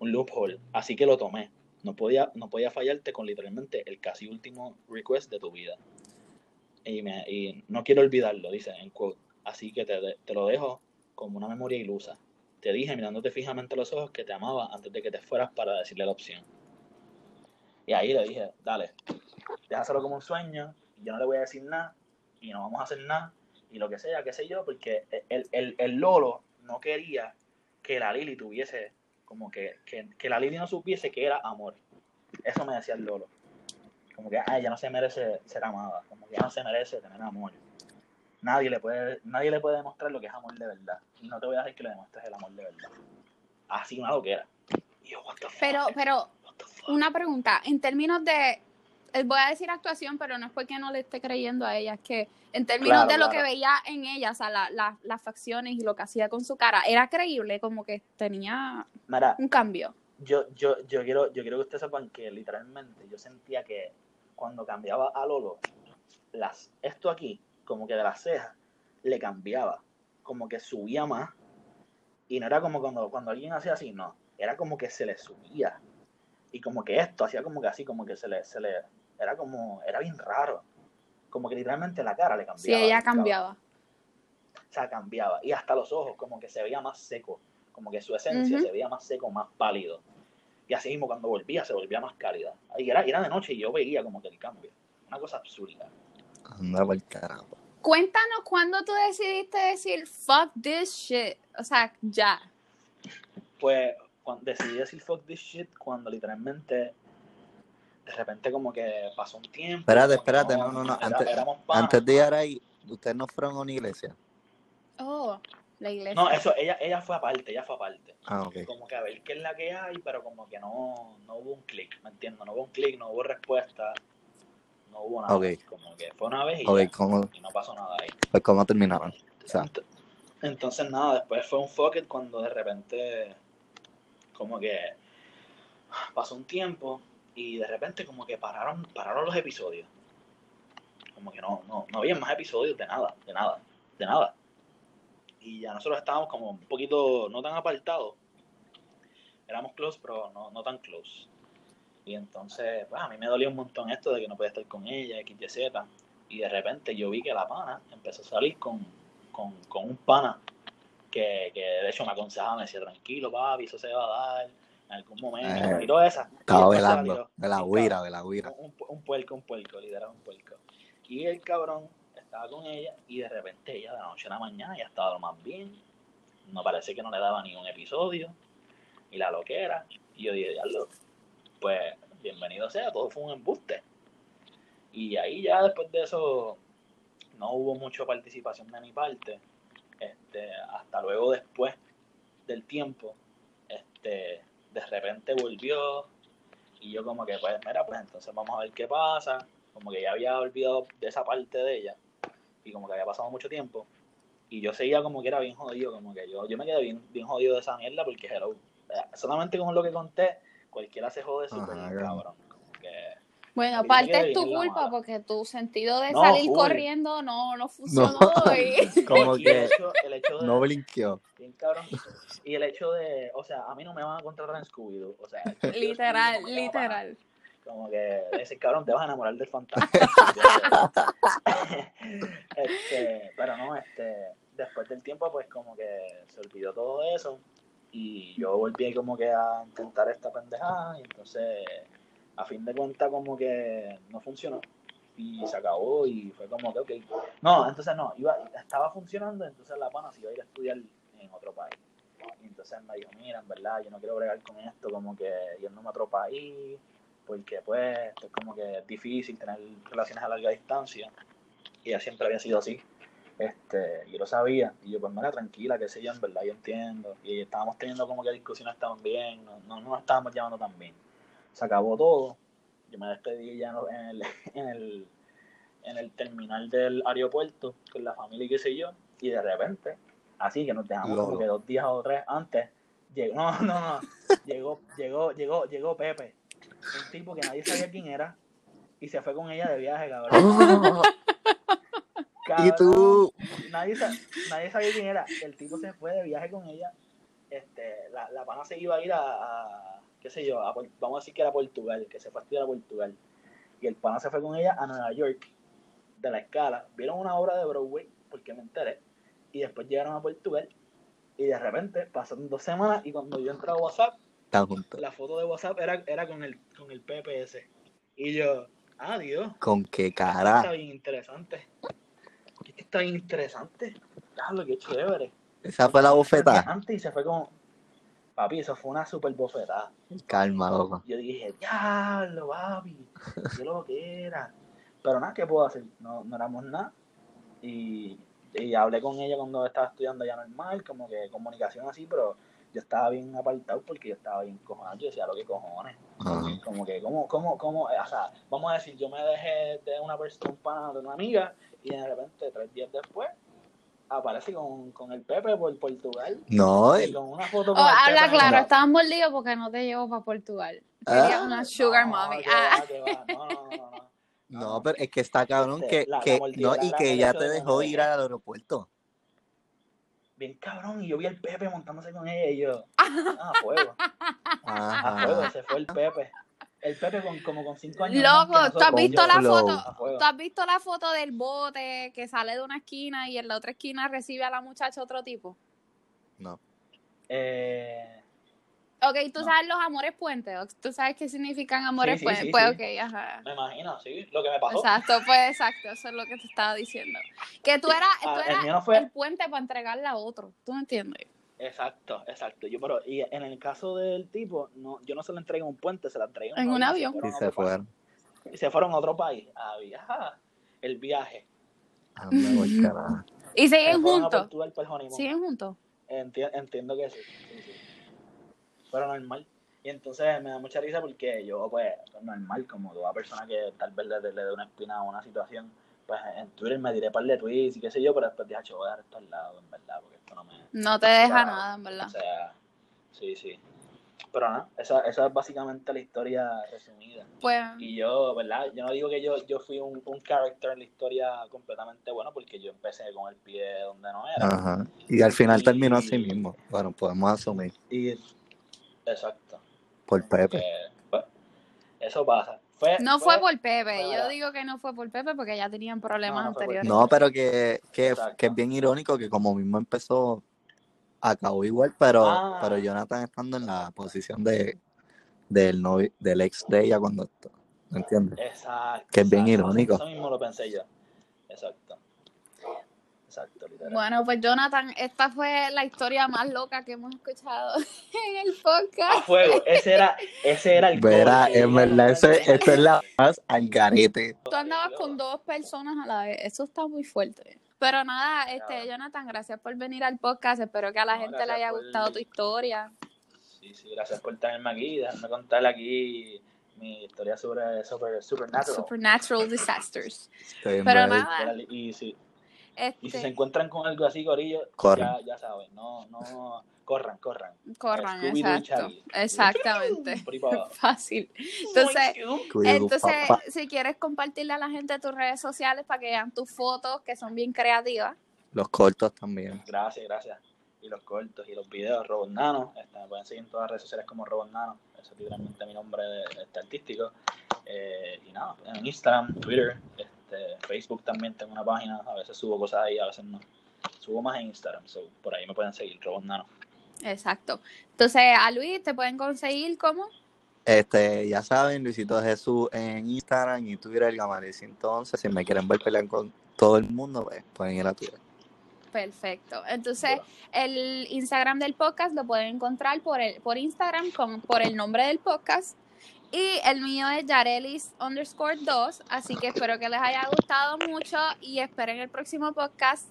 Un loophole. Así que lo tomé. No podía, no podía fallarte con literalmente el casi último request de tu vida. Y, me, y no quiero olvidarlo, dice en quote. Así que te, te lo dejo como una memoria ilusa. Te dije mirándote fijamente a los ojos que te amaba antes de que te fueras para decirle la opción. Y ahí le dije, dale, déjaselo como un sueño, yo no le voy a decir nada, y no vamos a hacer nada, y lo que sea, qué sé yo, porque el, el, el Lolo no quería que la Lili tuviese, como que, que, que, la Lili no supiese que era amor. Eso me decía el Lolo. Como que, ay, ella no se merece ser amada, como que ella no se merece tener amor. Nadie le puede, nadie le puede demostrar lo que es amor de verdad. Y no te voy a decir que le demuestres el amor de verdad. Así una loquera. Yo, pero, pero, una pregunta, en términos de eh, voy a decir actuación, pero no es porque no le esté creyendo a ella, es que en términos de lo que veía en ella, o sea, las facciones y lo que hacía con su cara, era creíble, como que tenía un cambio. Yo, yo, yo, quiero, yo quiero que ustedes sepan que literalmente yo sentía que cuando cambiaba a Lolo, las, esto aquí, como que de las cejas, le cambiaba, como que subía más, y no era como cuando, cuando alguien hacía así, no, era como que se le subía, y como que esto hacía como que así, como que se le, se le, era como, era bien raro. Como que literalmente la cara le cambiaba. Sí, ella cambiaba. O sea, cambiaba. Y hasta los ojos, como que se veía más seco. Como que su esencia se veía más seco, más pálido. Y así mismo cuando volvía, se volvía más cálida. Y era, era de noche y yo veía como que el cambio. Una cosa absurda. Andaba el carajo. Cuéntanos cuándo tú decidiste decir fuck this shit. O sea, ya. Pues cuando decidí decir fuck this shit cuando literalmente de repente como que pasó un tiempo. Espérate, espérate, no, no, no. Antes, antes de ir ahí, ¿ustedes no fueron a una iglesia? Oh, la iglesia. No, eso, ella, ella fue aparte, ella fue aparte. Ah, ok. Como que a ver qué es la que hay, pero como que no, no hubo un clic, ¿me entiendo? No hubo un clic, no hubo respuesta, no hubo nada. Okay. Como que fue una vez y, y no pasó nada ahí. Pues cómo terminaron. Entonces, nada, después fue un fuck it cuando de repente como que pasó un tiempo y de repente como que pararon, pararon los episodios. Como que no, no, no había más episodios de nada, de nada, de nada. Y ya nosotros estábamos como un poquito, no tan apartados. Éramos close, pero no, no tan close. Y entonces, pues a mí me dolía un montón esto de que no podía estar con ella, XYZ. Y de repente yo vi que la pana empezó a salir con, con, con un pana que, que de hecho me aconsejaba, me decía, tranquilo, papi, eso se va a dar en algún momento. Eh, esa. Estaba velando, de la huira, de la huira. Un, un, puerco, un puerco, literal, un puerco. Y el cabrón estaba con ella y de repente ella de la noche a la mañana ya estaba lo más bien. No parece que no le daba ni un episodio. Y la loquera. Y yo dije, pues bienvenido sea, todo fue un embuste. Y ahí ya después de eso no hubo mucha participación de mi parte. Este, hasta luego después del tiempo, este, de repente volvió y yo como que, pues, mira, pues entonces vamos a ver qué pasa. Como que ya había olvidado de esa parte de ella y como que había pasado mucho tiempo. Y yo seguía como que era bien jodido, como que yo, yo me quedé bien, bien jodido de esa mierda porque, hello, solamente con lo que conté, cualquiera se jode súper cabrón. Bueno, aparte es tu culpa porque tu sentido de salir corriendo no, no funcionó. y... Como que el hecho, de, no blinqueó. Bien cabrón. Y el hecho de, o sea, a mí no me van a contratar en Scooby-Doo. O sea, literal, literal. Como que ese cabrón te vas a enamorar del fantasma. este, pero no, este, después del tiempo, pues como que se olvidó todo eso. Y yo volví como que a intentar esta pendejada. Y entonces a fin de cuentas como que no funcionó y se acabó y fue como que, ok. No, entonces no, iba, estaba funcionando, entonces la pana se iba a ir a estudiar en otro país. Y entonces me dijo, mira, en verdad, yo no quiero bregar con esto, como que yéndome a otro país, porque pues es como que es difícil tener relaciones a larga distancia. Y ella siempre había sido así. Este, yo lo sabía, y yo pues mira, tranquila, que sé yo, en verdad yo entiendo. Y estábamos teniendo como que discusiones también, no, no, no nos estábamos llevando tan bien se acabó todo. Yo me despedí ya en el, en el, en el terminal del aeropuerto con la familia y qué sé yo, y de repente, así que nos dejamos porque dos días o tres antes, llegó, no, no, no, llegó, llegó, llegó, llegó Pepe, un tipo que nadie sabía quién era, y se fue con ella de viaje, cabrón. y tú. Nadie, nadie sabía quién era. El tipo se fue de viaje con ella. Este, la, la pana se iba a ir a, qué sé yo, vamos a decir que era Portugal, que se fue a estudiar a Portugal. Y el pana se fue con ella a Nueva York, de la escala. Vieron una obra de Broadway, porque me enteré. Y después llegaron a Portugal. Y de repente pasaron dos semanas. Y cuando yo entré a WhatsApp, la foto de WhatsApp era, era con, el, con el PPS. Y yo, ah, Dios. ¿Con qué cara? Está bien interesante. Está bien interesante. Déjalo, qué chévere. Esa fue la bofetada. Antes y se fue como, Papi, eso fue una super bofetada. Calma, loco. Yo dije, diablo, papi, qué lo que era. Pero nada, ¿qué puedo hacer? No, no éramos nada. Y, y hablé con ella cuando estaba estudiando ya normal, como que comunicación así, pero yo estaba bien apartado porque yo estaba bien cojonado. Yo decía, lo que cojones. Como que, ¿cómo, cómo, cómo? O sea, vamos a decir, yo me dejé de una persona, de una amiga, y de repente, tres días después, aparece con, con el Pepe por Portugal. No. Y con una foto oh, habla claro, estaban mordidos porque no te llevo para Portugal. Ah. una sugar mommy. Ah. No, no, no, no, pero es que está cabrón que, que no, y que ella te dejó ir al aeropuerto. Bien cabrón, y yo vi al Pepe montándose con ella y yo, ah, fuego. A fuego, se fue el Pepe. El Pepe con, como con cinco años. Loco, ¿tú has visto la foto? ¿Tú has visto la foto del bote que sale de una esquina y en la otra esquina recibe a la muchacha otro tipo? No. Eh. Ok, ¿tú sabes los amores puentes? ¿Tú sabes qué significan amores puentes? pues ok, ajá. Me imagino, sí, lo que me pasó. Exacto, pues exacto, eso es lo que te estaba diciendo. Que tú eras, ah, el, puente para entregarle a otro, ¿tú me entiendes? Exacto, exacto. Yo, pero, y en el caso del tipo, no, yo no se lo entregué en un puente, se lo entregué en un, avión. Y se fueron. Y se fueron a otro país a viajar. El viaje. Ah, y siguen juntos. ¿Siguen juntos? entiendo que sí, Pero normal. Y entonces me da mucha risa porque yo, pues, normal, como toda persona que tal vez le, le dé una espina a una situación, pues en Twitter me diré par de tweets y qué sé yo, pero después dije, voy a dejar esto al lado, en verdad, porque esto no me... No te deja nada, en verdad. O sea, sí, sí. Pero nada, esa, esa es básicamente la historia resumida. Pues... Y yo, ¿verdad? Yo no digo que yo, yo fui un, un character en la historia completamente bueno, porque yo empecé con el pie donde no era. Ajá. Y al final terminó así mismo. Bueno, podemos asumir. Y, exacto. Por Pepe. pues, eso pasa no fue, por Pepe, yo digo que no fue por Pepe porque ya tenían problemas anteriores. No, pero que, que, que, es bien irónico que como mismo empezó, acabó igual, pero, ah. pero Jonathan estando en la posición de del, del ex de ella cuando ¿me entiendes? Exacto. Que es bien irónico. Eso mismo lo pensé yo. Exacto. Exacto, Bueno, pues Jonathan, esta fue la historia más loca que hemos escuchado en el podcast. A fuego, ese era, ese era el Verá, en verdad, ese, es la más al garete. Tú andabas con dos personas a la vez, eso está muy fuerte. Pero nada, este, Jonathan, gracias por venir al podcast. Espero que a la gente le haya gustado tu historia. Sí, sí, gracias por tenerme aquí. Déjame contarle aquí mi historia sobre, sobre Supernatural. Supernatural Disasters. Pero nada. Y, sí, y si se encuentran con algo así, Corillo, ya, ya saben, no, no, corran, corran. Corran, exacto. Exactamente. Fácil. Entonces, entonces si quieres compartirle a la gente tus redes sociales para que vean tus fotos, que son bien creativas. Los cortos también. Gracias, gracias. Y los cortos y los videos, Robot Nano. Este, me pueden seguir en todas las redes sociales como Robot Nano. Ese es literalmente mi nombre de, este artístico. Eh, y nada, en Instagram, Twitter, este, Facebook también tengo una página, a veces subo cosas ahí, a veces no. Subo más en Instagram, por ahí me pueden seguir, Robot Nano. Exacto. Entonces, a Luis, ¿te pueden conseguir cómo? Este, ya saben, Luisito Jesús en Instagram y Twitter, Gamaliel 111. Si me quieren ver pelear con todo el mundo, pues, pueden ir a Twitter. Perfecto. Entonces, el Instagram del podcast lo pueden encontrar por, el, por Instagram con, por el nombre del podcast y el mío es Yarelis underscore 2. Así que espero que les haya gustado mucho y esperen el próximo podcast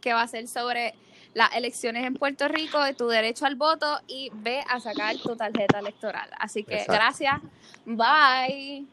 que va a ser sobre las elecciones en Puerto Rico, de tu derecho al voto y ve a sacar tu tarjeta electoral. Así que gracias. Bye.